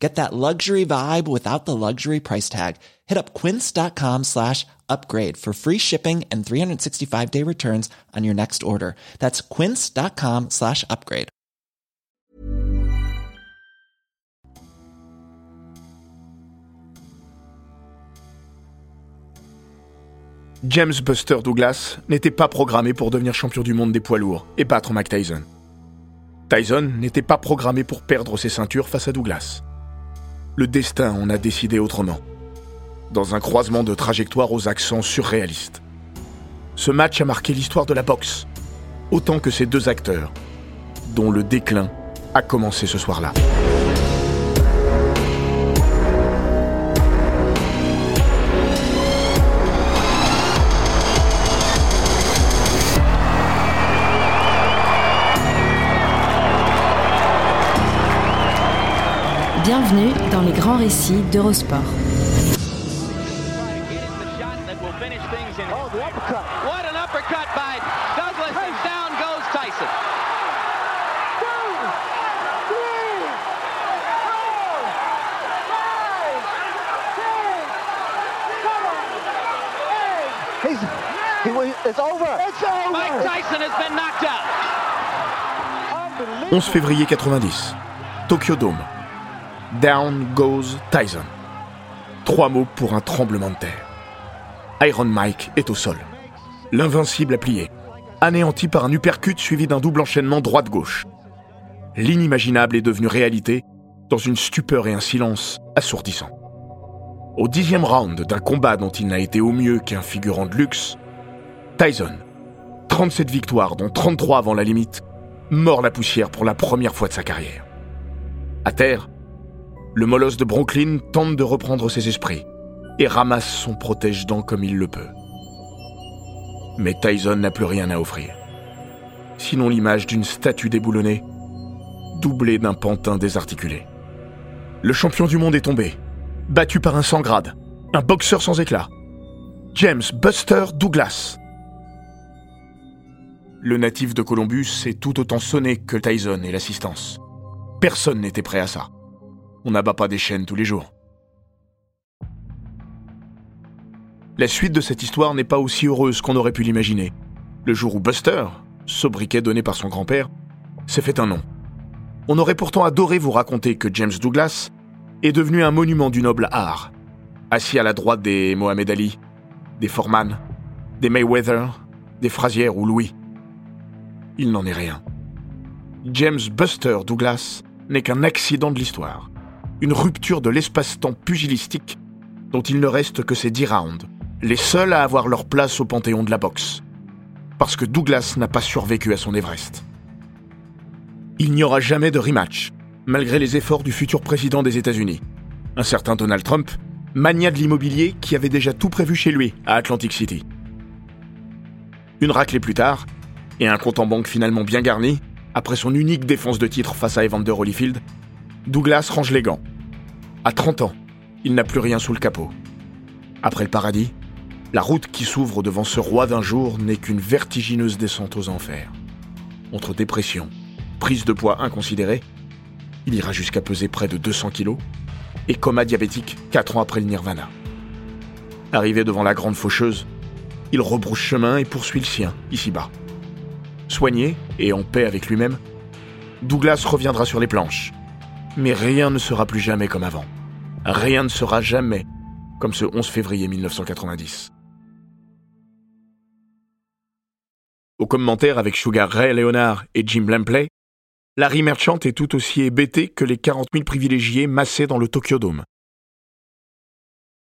Get that luxury vibe without the luxury price tag. Hit up quince.com slash upgrade for free shipping and 365 day returns on your next order. That's quince.com slash upgrade. James Buster Douglas n'était pas programmé pour devenir champion du monde des poids lourds et battre Mike Tyson. Tyson n'était pas programmé pour perdre ses ceintures face à Douglas. Le destin en a décidé autrement. Dans un croisement de trajectoires aux accents surréalistes. Ce match a marqué l'histoire de la boxe, autant que ces deux acteurs, dont le déclin a commencé ce soir-là. Bienvenue dans les grands récits d'Eurosport. Oh, the uppercut. What an uppercut by Douglas, and down goes Tyson. He's, he, it's over. It's over. Mike Tyson has been knocked out. 11 février 90, Tokyo Dome. Down goes Tyson. Trois mots pour un tremblement de terre. Iron Mike est au sol. L'invincible a plié, anéanti par un uppercut suivi d'un double enchaînement droite-gauche. L'inimaginable est devenu réalité dans une stupeur et un silence assourdissant. Au dixième round d'un combat dont il n'a été au mieux qu'un figurant de luxe, Tyson, 37 victoires dont 33 avant la limite, mord la poussière pour la première fois de sa carrière. À terre, le molosse de Brooklyn tente de reprendre ses esprits et ramasse son protège-dents comme il le peut. Mais Tyson n'a plus rien à offrir. Sinon l'image d'une statue déboulonnée, doublée d'un pantin désarticulé. Le champion du monde est tombé, battu par un sans grade, un boxeur sans éclat. James Buster Douglas. Le natif de Columbus est tout autant sonné que Tyson et l'assistance. Personne n'était prêt à ça. On n'abat pas des chaînes tous les jours. La suite de cette histoire n'est pas aussi heureuse qu'on aurait pu l'imaginer. Le jour où Buster, sobriquet donné par son grand-père, s'est fait un nom. On aurait pourtant adoré vous raconter que James Douglas est devenu un monument du noble art, assis à la droite des Mohamed Ali, des Foreman, des Mayweather, des Frazier ou Louis. Il n'en est rien. James Buster Douglas n'est qu'un accident de l'histoire, une rupture de l'espace-temps pugilistique dont il ne reste que ces dix rounds, les seuls à avoir leur place au panthéon de la boxe. Parce que Douglas n'a pas survécu à son Everest. Il n'y aura jamais de rematch, malgré les efforts du futur président des États-Unis, un certain Donald Trump, mania de l'immobilier qui avait déjà tout prévu chez lui, à Atlantic City. Une raclée plus tard, et un compte en banque finalement bien garni, après son unique défense de titre face à Evander Holyfield, Douglas range les gants. À 30 ans, il n'a plus rien sous le capot. Après le paradis, la route qui s'ouvre devant ce roi d'un jour n'est qu'une vertigineuse descente aux enfers. Entre dépression, prise de poids inconsidérée, il ira jusqu'à peser près de 200 kilos, et coma diabétique 4 ans après le nirvana. Arrivé devant la grande faucheuse, il rebrousse chemin et poursuit le sien, ici-bas. Soigné et en paix avec lui-même, Douglas reviendra sur les planches. Mais rien ne sera plus jamais comme avant. Rien ne sera jamais comme ce 11 février 1990. Au commentaire avec Sugar Ray Leonard et Jim Lampley, Larry Merchant est tout aussi hébété que les 40 000 privilégiés massés dans le Tokyo Dome.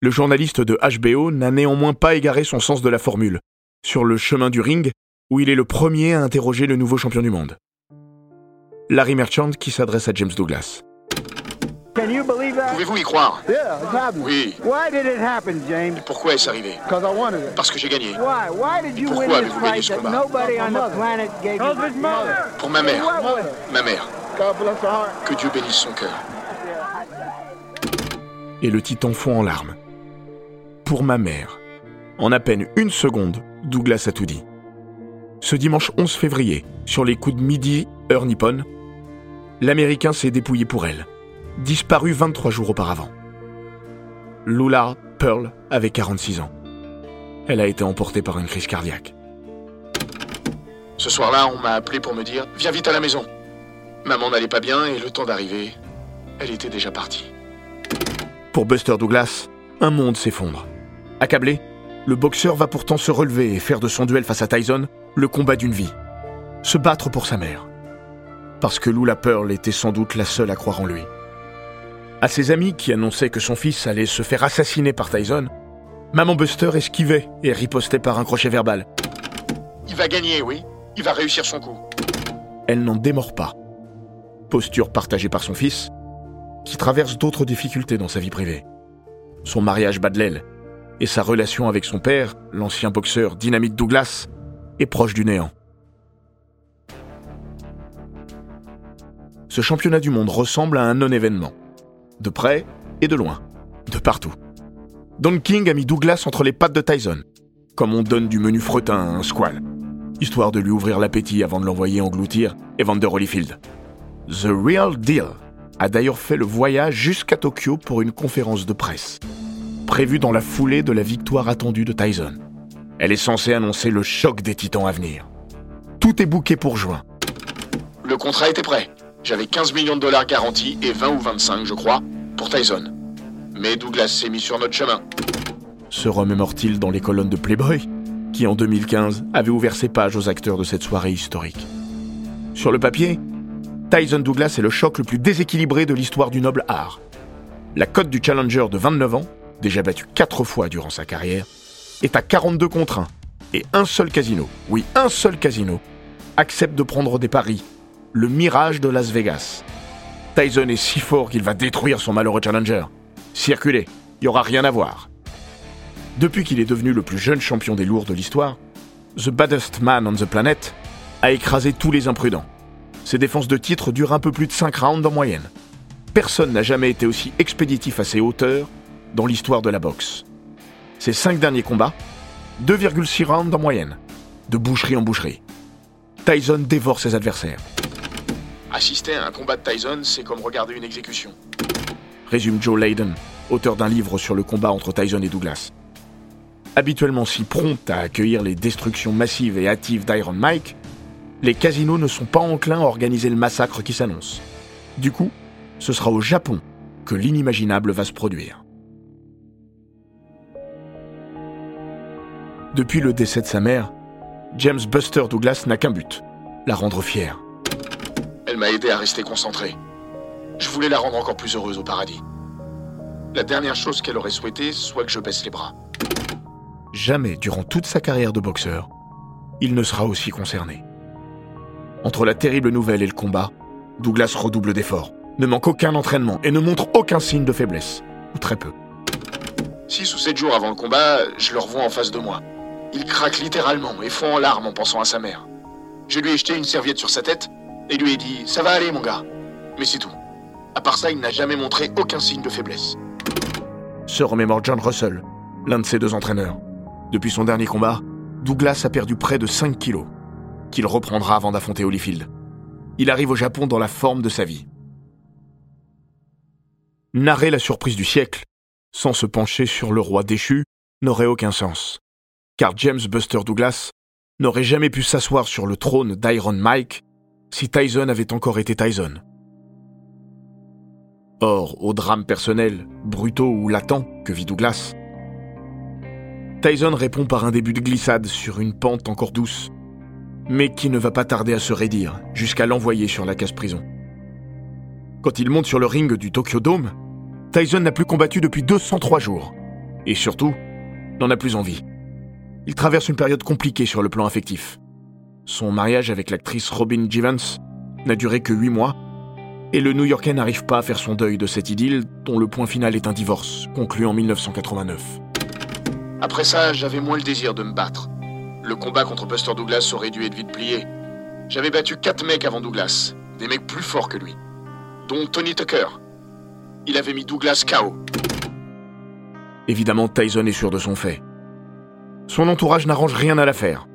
Le journaliste de HBO n'a néanmoins pas égaré son sens de la formule, sur le chemin du ring, où il est le premier à interroger le nouveau champion du monde. Larry Merchant qui s'adresse à James Douglas. Can Can you believe that? Pouvez-vous y croire? Yeah. Oui. Why did it happen, James? Pourquoi est-ce arrivé? Because I wanted it. Parce que j'ai gagné. Why? Why did you Pourquoi win this avez-vous gagné fight ce that combat? nobody on the planet gave you? his mother. Pour ma mère. Ma mère. God bless her heart. Que Dieu bénisse son cœur. Et le titan fond en larmes. Pour ma mère. En à peine une seconde, Douglas a tout dit. Ce dimanche 11 février, sur les coups de midi, heure nippone, l'Américain s'est dépouillé pour elle, disparu 23 jours auparavant. Lula Pearl avait 46 ans. Elle a été emportée par une crise cardiaque. Ce soir-là, on m'a appelé pour me dire Viens vite à la maison. Maman n'allait pas bien et le temps d'arriver, elle était déjà partie. Pour Buster Douglas, un monde s'effondre. Accablé, le boxeur va pourtant se relever et faire de son duel face à Tyson le combat d'une vie. Se battre pour sa mère. Parce que Lula Pearl était sans doute la seule à croire en lui. À ses amis qui annonçaient que son fils allait se faire assassiner par Tyson, Maman Buster esquivait et ripostait par un crochet verbal. Il va gagner, oui. Il va réussir son coup. Elle n'en démord pas. Posture partagée par son fils, qui traverse d'autres difficultés dans sa vie privée. Son mariage bat de l'aile, et sa relation avec son père, l'ancien boxeur Dynamite Douglas, est proche du néant. Ce championnat du monde ressemble à un non-événement. De près et de loin. De partout. Don King a mis Douglas entre les pattes de Tyson, comme on donne du menu fretin à un squal, histoire de lui ouvrir l'appétit avant de l'envoyer engloutir Evander Holyfield. The Real Deal a d'ailleurs fait le voyage jusqu'à Tokyo pour une conférence de presse, prévue dans la foulée de la victoire attendue de Tyson. Elle est censée annoncer le choc des titans à venir. Tout est bouqué pour juin. Le contrat était prêt. J'avais 15 millions de dollars garantis et 20 ou 25, je crois, pour Tyson. Mais Douglas s'est mis sur notre chemin. Se remémore-t-il dans les colonnes de Playboy, qui en 2015 avait ouvert ses pages aux acteurs de cette soirée historique. Sur le papier, Tyson Douglas est le choc le plus déséquilibré de l'histoire du noble art. La cote du challenger de 29 ans, déjà battu 4 fois durant sa carrière, est à 42 contre 1. Et un seul casino, oui, un seul casino, accepte de prendre des paris. Le mirage de Las Vegas. Tyson est si fort qu'il va détruire son malheureux challenger. Circulez, il n'y aura rien à voir. Depuis qu'il est devenu le plus jeune champion des lourds de l'histoire, The Baddest Man on the Planet a écrasé tous les imprudents. Ses défenses de titre durent un peu plus de 5 rounds en moyenne. Personne n'a jamais été aussi expéditif à ses hauteurs dans l'histoire de la boxe. Ses 5 derniers combats, 2,6 rounds en moyenne, de boucherie en boucherie. Tyson dévore ses adversaires. Assister à un combat de Tyson, c'est comme regarder une exécution. Résume Joe Layden, auteur d'un livre sur le combat entre Tyson et Douglas. Habituellement si prompt à accueillir les destructions massives et hâtives d'Iron Mike, les casinos ne sont pas enclins à organiser le massacre qui s'annonce. Du coup, ce sera au Japon que l'inimaginable va se produire. Depuis le décès de sa mère, James Buster Douglas n'a qu'un but, la rendre fière. Elle m'a aidé à rester concentré. Je voulais la rendre encore plus heureuse au paradis. La dernière chose qu'elle aurait souhaité, soit que je baisse les bras. Jamais durant toute sa carrière de boxeur, il ne sera aussi concerné. Entre la terrible nouvelle et le combat, Douglas redouble d'efforts, ne manque aucun entraînement et ne montre aucun signe de faiblesse, ou très peu. Six ou sept jours avant le combat, je le revois en face de moi. Il craque littéralement et fond en larmes en pensant à sa mère. Je lui ai jeté une serviette sur sa tête et lui ai dit Ça va aller, mon gars. Mais c'est tout. À part ça, il n'a jamais montré aucun signe de faiblesse. Se remémore John Russell, l'un de ses deux entraîneurs. Depuis son dernier combat, Douglas a perdu près de 5 kilos, qu'il reprendra avant d'affronter Holyfield. Il arrive au Japon dans la forme de sa vie. Narrer la surprise du siècle, sans se pencher sur le roi déchu, n'aurait aucun sens. Car James Buster Douglas n'aurait jamais pu s'asseoir sur le trône d'Iron Mike si Tyson avait encore été Tyson. Or, au drame personnel, brutaux ou latents que vit Douglas, Tyson répond par un début de glissade sur une pente encore douce, mais qui ne va pas tarder à se raidir jusqu'à l'envoyer sur la casse-prison. Quand il monte sur le ring du Tokyo Dome, Tyson n'a plus combattu depuis 203 jours, et surtout, n'en a plus envie. Il traverse une période compliquée sur le plan affectif. Son mariage avec l'actrice Robin Givens n'a duré que 8 mois, Et le New-Yorkais n'arrive pas à faire son deuil de cette idylle, dont le point final est un divorce, conclu en 1989. Après ça, j'avais moins le désir de me battre. Le combat contre Buster Douglas aurait dû être vite plié. J'avais battu quatre mecs avant Douglas, des mecs plus forts que lui, dont Tony Tucker. Il avait mis Douglas KO. Évidemment, Tyson est sûr de son fait. Son entourage n'arrange rien à l'affaire.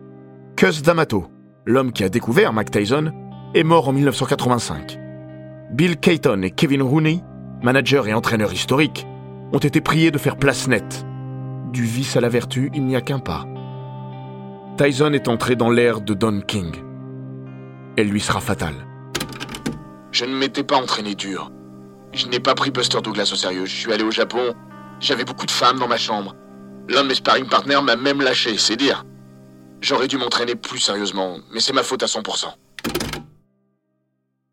Cus D'Amato, l'homme qui a découvert Mike Tyson, est mort en 1985. Bill Caton et Kevin Rooney, manager et entraîneur historiques, ont été priés de faire place nette. Du vice à la vertu, il n'y a qu'un pas. Tyson est entré dans l'ère de Don King. Elle lui sera fatale. Je ne m'étais pas entraîné dur. Je n'ai pas pris Buster Douglas au sérieux. Je suis allé au Japon. J'avais beaucoup de femmes dans ma chambre. L'un de mes sparring partners m'a même lâché, c'est dire. J'aurais dû m'entraîner plus sérieusement, mais c'est ma faute à 100%.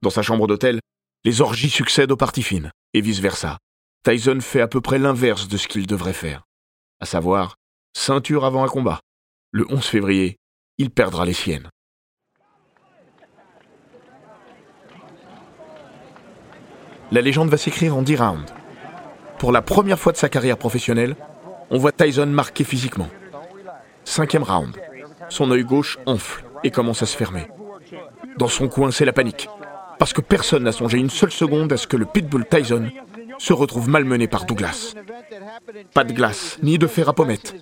Dans sa chambre d'hôtel, les orgies succèdent aux parties fines, et vice-versa. Tyson fait à peu près l'inverse de ce qu'il devrait faire. À savoir, ceinture avant un combat. Le 11 février, il perdra les siennes. La légende va s'écrire en 10 rounds. Pour la première fois de sa carrière professionnelle, on voit Tyson marqué physiquement. Cinquième round. Son œil gauche enfle et commence à se fermer. Dans son coin, c'est la panique. Parce que personne n'a songé une seule seconde à ce que le Pitbull Tyson se retrouve malmené par Douglas. Pas de glace, ni de fer à pommette.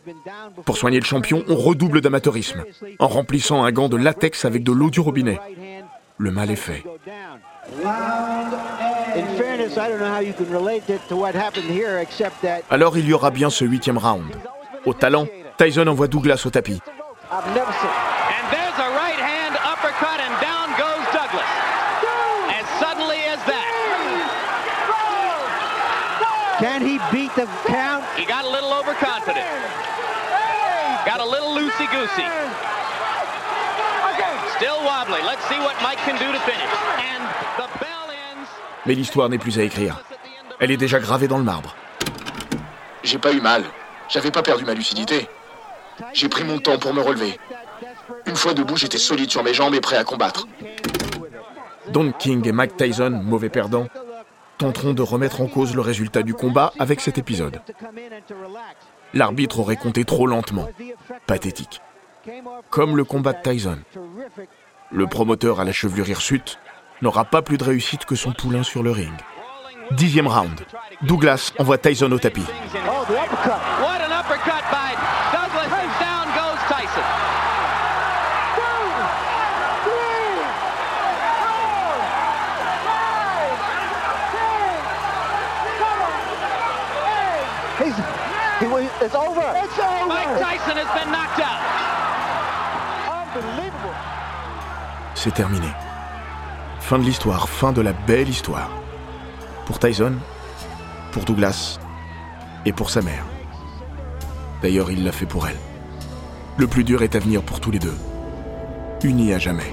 Pour soigner le champion, on redouble d'amateurisme, en remplissant un gant de latex avec de l'eau du robinet. Le mal est fait. Alors il y aura bien ce huitième round. Au talent, Tyson envoie Douglas au tapis. Can he beat the count? He got a little overconfident. Got a little loosey-goosey. Still wobbly. Let's see what Mike can do to finish. And the bell ends. Mais l'histoire n'est plus à écrire. Elle est déjà gravée dans le marbre. J'ai pas eu mal. J'avais pas perdu ma lucidité. J'ai pris mon temps pour me relever. Une fois debout, j'étais solide sur mes jambes et prêt à combattre. Don King et Mike Tyson, mauvais perdants, tenteront de remettre en cause le résultat du combat avec cet épisode. L'arbitre aurait compté trop lentement. Pathétique. Comme le combat de Tyson. Le promoteur à la chevelure hirsute n'aura pas plus de réussite que son poulain sur le ring. Dixième round. Douglas envoie Tyson au tapis. It's over. It's over. Mike Tyson has been knocked out. Unbelievable. C'est terminé. Fin de l'histoire, fin de la belle histoire. Pour Tyson, pour Douglas et pour sa mère. D'ailleurs, il l'a fait pour elle. Le plus dur est à venir pour tous les deux. Unis à jamais.